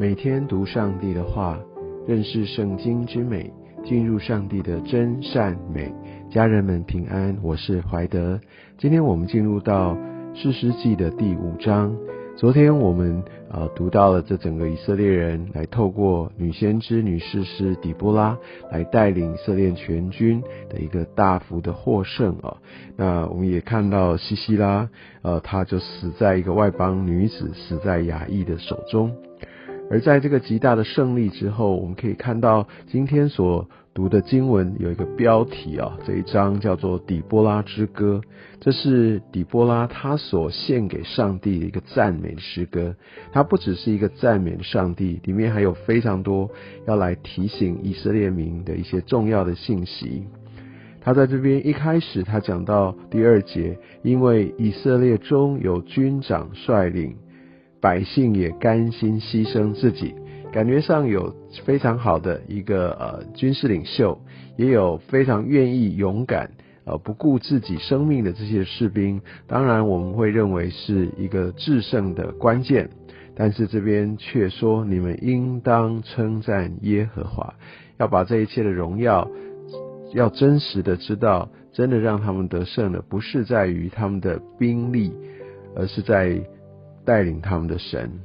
每天读上帝的话，认识圣经之美，进入上帝的真善美。家人们平安，我是怀德。今天我们进入到四世纪的第五章。昨天我们呃读到了这整个以色列人来透过女先知、女士师底波拉来带领以色列全军的一个大幅的获胜啊。那我们也看到西西拉呃，她就死在一个外邦女子死在雅裔的手中。而在这个极大的胜利之后，我们可以看到今天所读的经文有一个标题啊，这一章叫做《底波拉之歌》，这是底波拉他所献给上帝的一个赞美诗歌。它不只是一个赞美上帝，里面还有非常多要来提醒以色列民的一些重要的信息。他在这边一开始，他讲到第二节，因为以色列中有军长率领。百姓也甘心牺牲自己，感觉上有非常好的一个呃军事领袖，也有非常愿意勇敢呃不顾自己生命的这些士兵。当然，我们会认为是一个制胜的关键。但是这边却说，你们应当称赞耶和华，要把这一切的荣耀，要真实的知道，真的让他们得胜的，不是在于他们的兵力，而是在。带领他们的神，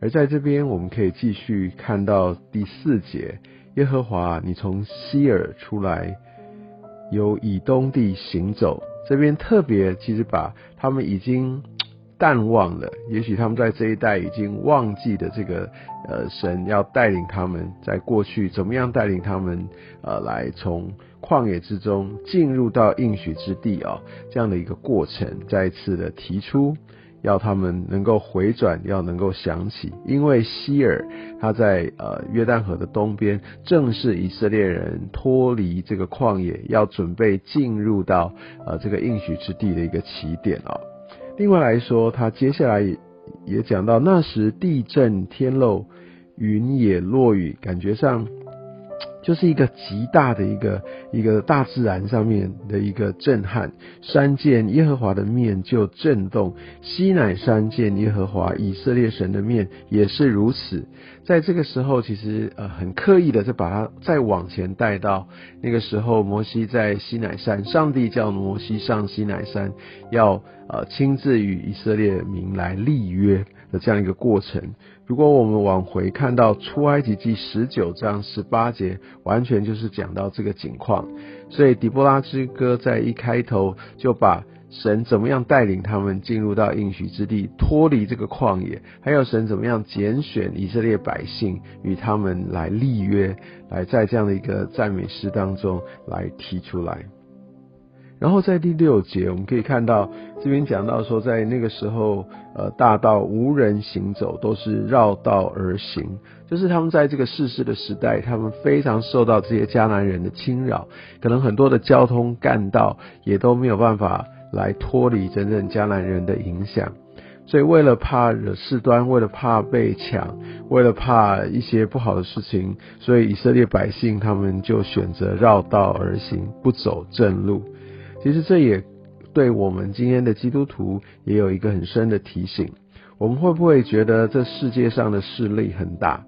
而在这边我们可以继续看到第四节，耶和华，你从西尔出来，由以东地行走。这边特别其实把他们已经淡忘了，也许他们在这一代已经忘记的这个呃神要带领他们，在过去怎么样带领他们呃来从旷野之中进入到应许之地啊这样的一个过程，再一次的提出。要他们能够回转，要能够想起，因为希尔他在呃约旦河的东边，正是以色列人脱离这个旷野，要准备进入到呃这个应许之地的一个起点啊。另外来说，他接下来也讲到那时地震天漏，云也落雨，感觉上。就是一个极大的一个一个大自然上面的一个震撼，山见耶和华的面就震动，西乃山见耶和华以色列神的面也是如此。在这个时候，其实呃很刻意的就把它再往前带到那个时候，摩西在西乃山，上帝叫摩西上西乃山，要呃亲自与以色列民来立约。的这样一个过程，如果我们往回看到出埃及记十九章十八节，完全就是讲到这个景况。所以《底波拉之歌》在一开头就把神怎么样带领他们进入到应许之地，脱离这个旷野，还有神怎么样拣选以色列百姓与他们来立约，来在这样的一个赞美诗当中来提出来。然后在第六节，我们可以看到这边讲到说，在那个时候，呃，大道无人行走，都是绕道而行。就是他们在这个世事的时代，他们非常受到这些迦南人的侵扰，可能很多的交通干道也都没有办法来脱离真正迦南人的影响。所以为了怕惹事端，为了怕被抢，为了怕一些不好的事情，所以以色列百姓他们就选择绕道而行，不走正路。其实这也对我们今天的基督徒也有一个很深的提醒。我们会不会觉得这世界上的势力很大，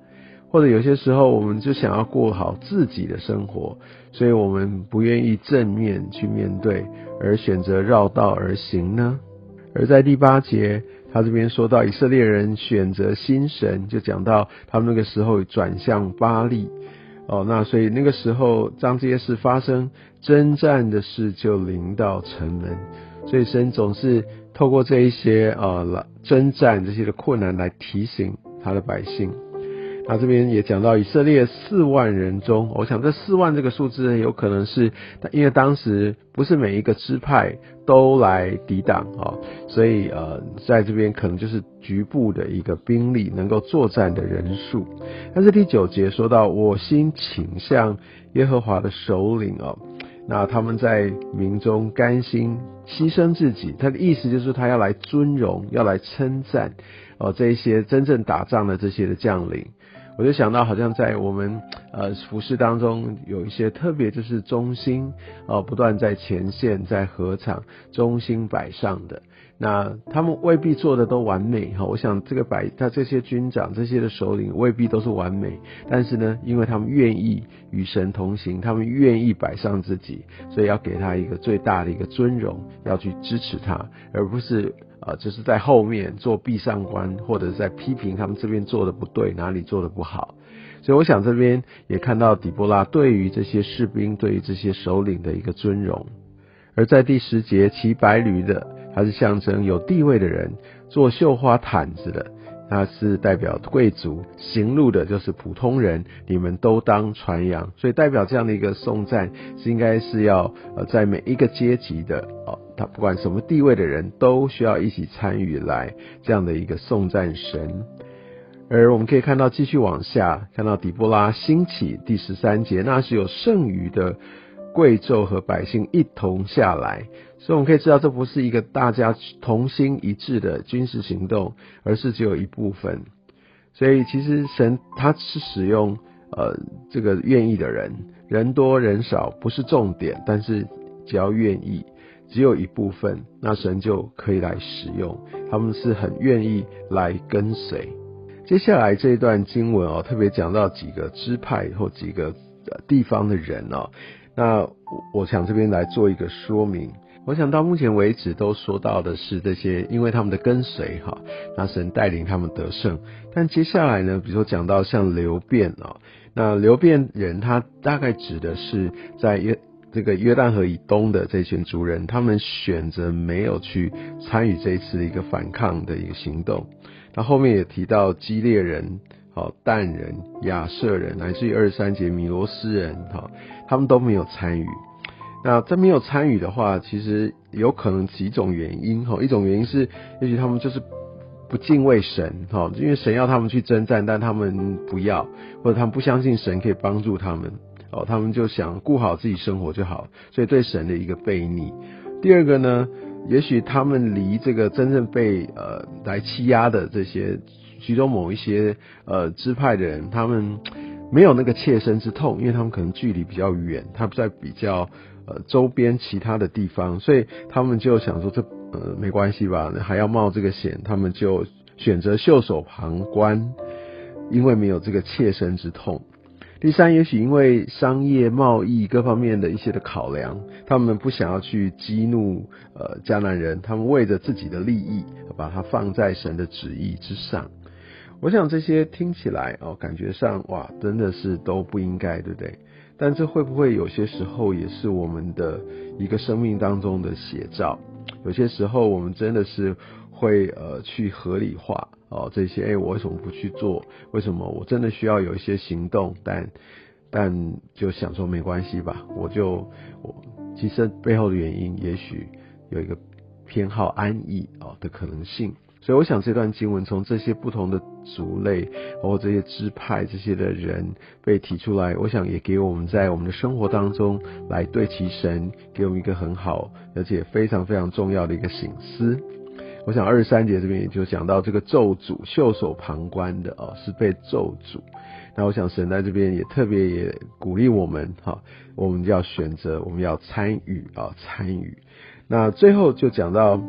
或者有些时候我们就想要过好自己的生活，所以我们不愿意正面去面对，而选择绕道而行呢？而在第八节，他这边说到以色列人选择新神，就讲到他们那个时候转向巴利。哦，那所以那个时候，当这些事发生，征战的事就临到城门，所以神总是透过这一些呃征战这些的困难来提醒他的百姓。那这边也讲到以色列四万人中，我想这四万这个数字有可能是，因为当时不是每一个支派都来抵挡啊，所以呃在这边可能就是局部的一个兵力能够作战的人数。但是第九节说到，我心倾向耶和华的首领哦，那他们在民中甘心牺牲自己，他的意思就是他要来尊荣，要来称赞哦这一些真正打仗的这些的将领。我就想到，好像在我们呃服饰当中，有一些特别就是忠心呃不断在前线在合场忠心摆上的。那他们未必做的都完美哈，我想这个摆他这些军长这些的首领未必都是完美，但是呢，因为他们愿意与神同行，他们愿意摆上自己，所以要给他一个最大的一个尊荣，要去支持他，而不是啊，就是在后面做壁上观，或者是在批评他们这边做的不对，哪里做的不好。所以我想这边也看到底波拉对于这些士兵，对于这些首领的一个尊荣。而在第十节骑白驴的，它是象征有地位的人；做绣花毯子的，它是代表贵族；行路的就是普通人。你们都当传扬，所以代表这样的一个颂赞是应该是要呃在每一个阶级的哦，他不管什么地位的人都需要一起参与来这样的一个颂赞神。而我们可以看到继续往下，看到底波拉兴起第十三节，那是有剩余的。贵胄和百姓一同下来，所以我们可以知道，这不是一个大家同心一致的军事行动，而是只有一部分。所以其实神他是使用呃这个愿意的人，人多人少不是重点，但是只要愿意，只有一部分，那神就可以来使用。他们是很愿意来跟随。接下来这一段经文哦，特别讲到几个支派或几个地方的人哦。那我想这边来做一个说明。我想到目前为止都说到的是这些，因为他们的跟随哈，那神带领他们得胜。但接下来呢，比如说讲到像流变啊，那流变人他大概指的是在约这个约旦河以东的这群族人，他们选择没有去参与这一次的一个反抗的一个行动。那后面也提到激烈人。好，但人、亚瑟人，乃至于二十三节米罗斯人，哈，他们都没有参与。那这没有参与的话，其实有可能几种原因，哈，一种原因是，也许他们就是不敬畏神，哈，因为神要他们去征战，但他们不要，或者他们不相信神可以帮助他们，哦，他们就想顾好自己生活就好，所以对神的一个背逆。第二个呢，也许他们离这个真正被呃来欺压的这些。其中某一些呃支派的人，他们没有那个切身之痛，因为他们可能距离比较远，他在比较呃周边其他的地方，所以他们就想说这呃没关系吧，还要冒这个险，他们就选择袖手旁观，因为没有这个切身之痛。第三，也许因为商业贸易各方面的一些的考量，他们不想要去激怒呃迦南人，他们为着自己的利益，把它放在神的旨意之上。我想这些听起来哦，感觉上哇，真的是都不应该，对不对？但这会不会有些时候也是我们的一个生命当中的写照？有些时候我们真的是会呃去合理化哦这些，哎，我为什么不去做？为什么我真的需要有一些行动？但但就想说没关系吧，我就我其实背后的原因，也许有一个偏好安逸哦的可能性。所以我想这段经文从这些不同的族类，包括这些支派这些的人被提出来，我想也给我们在我们的生活当中来对其神，给我们一个很好而且非常非常重要的一个醒思。我想二十三节这边也就讲到这个咒诅，袖手旁观的哦是被咒诅。那我想神在这边也特别也鼓励我们哈，我们要选择，我们要参与啊参与。那最后就讲到。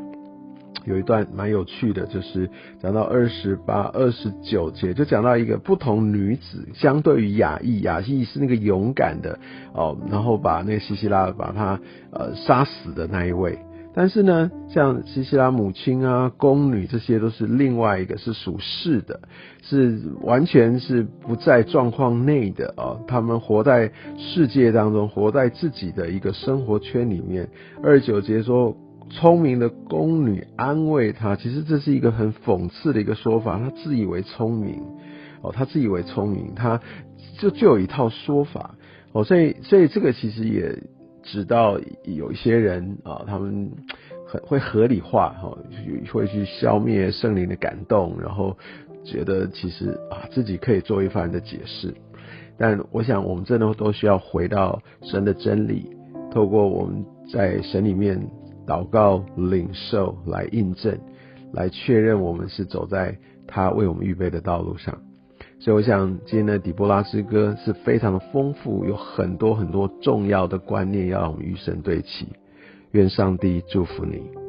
有一段蛮有趣的，就是讲到二十八、二十九节，就讲到一个不同女子，相对于雅意，雅意是那个勇敢的哦，然后把那个西西拉把她呃杀死的那一位。但是呢，像西西拉母亲啊、宫女这些都是另外一个是属世的，是完全是不在状况内的哦，他们活在世界当中，活在自己的一个生活圈里面。二九节说。聪明的宫女安慰他，其实这是一个很讽刺的一个说法。他自以为聪明，哦，他自以为聪明，他就就有一套说法，哦，所以所以这个其实也直到有一些人啊，他们很会合理化，哈，会去消灭圣灵的感动，然后觉得其实啊自己可以做一番的解释。但我想，我们真的都需要回到神的真理，透过我们在神里面。祷告、领受来印证，来确认我们是走在他为我们预备的道路上。所以，我想今天的底波拉之歌是非常的丰富，有很多很多重要的观念要与神对齐。愿上帝祝福你。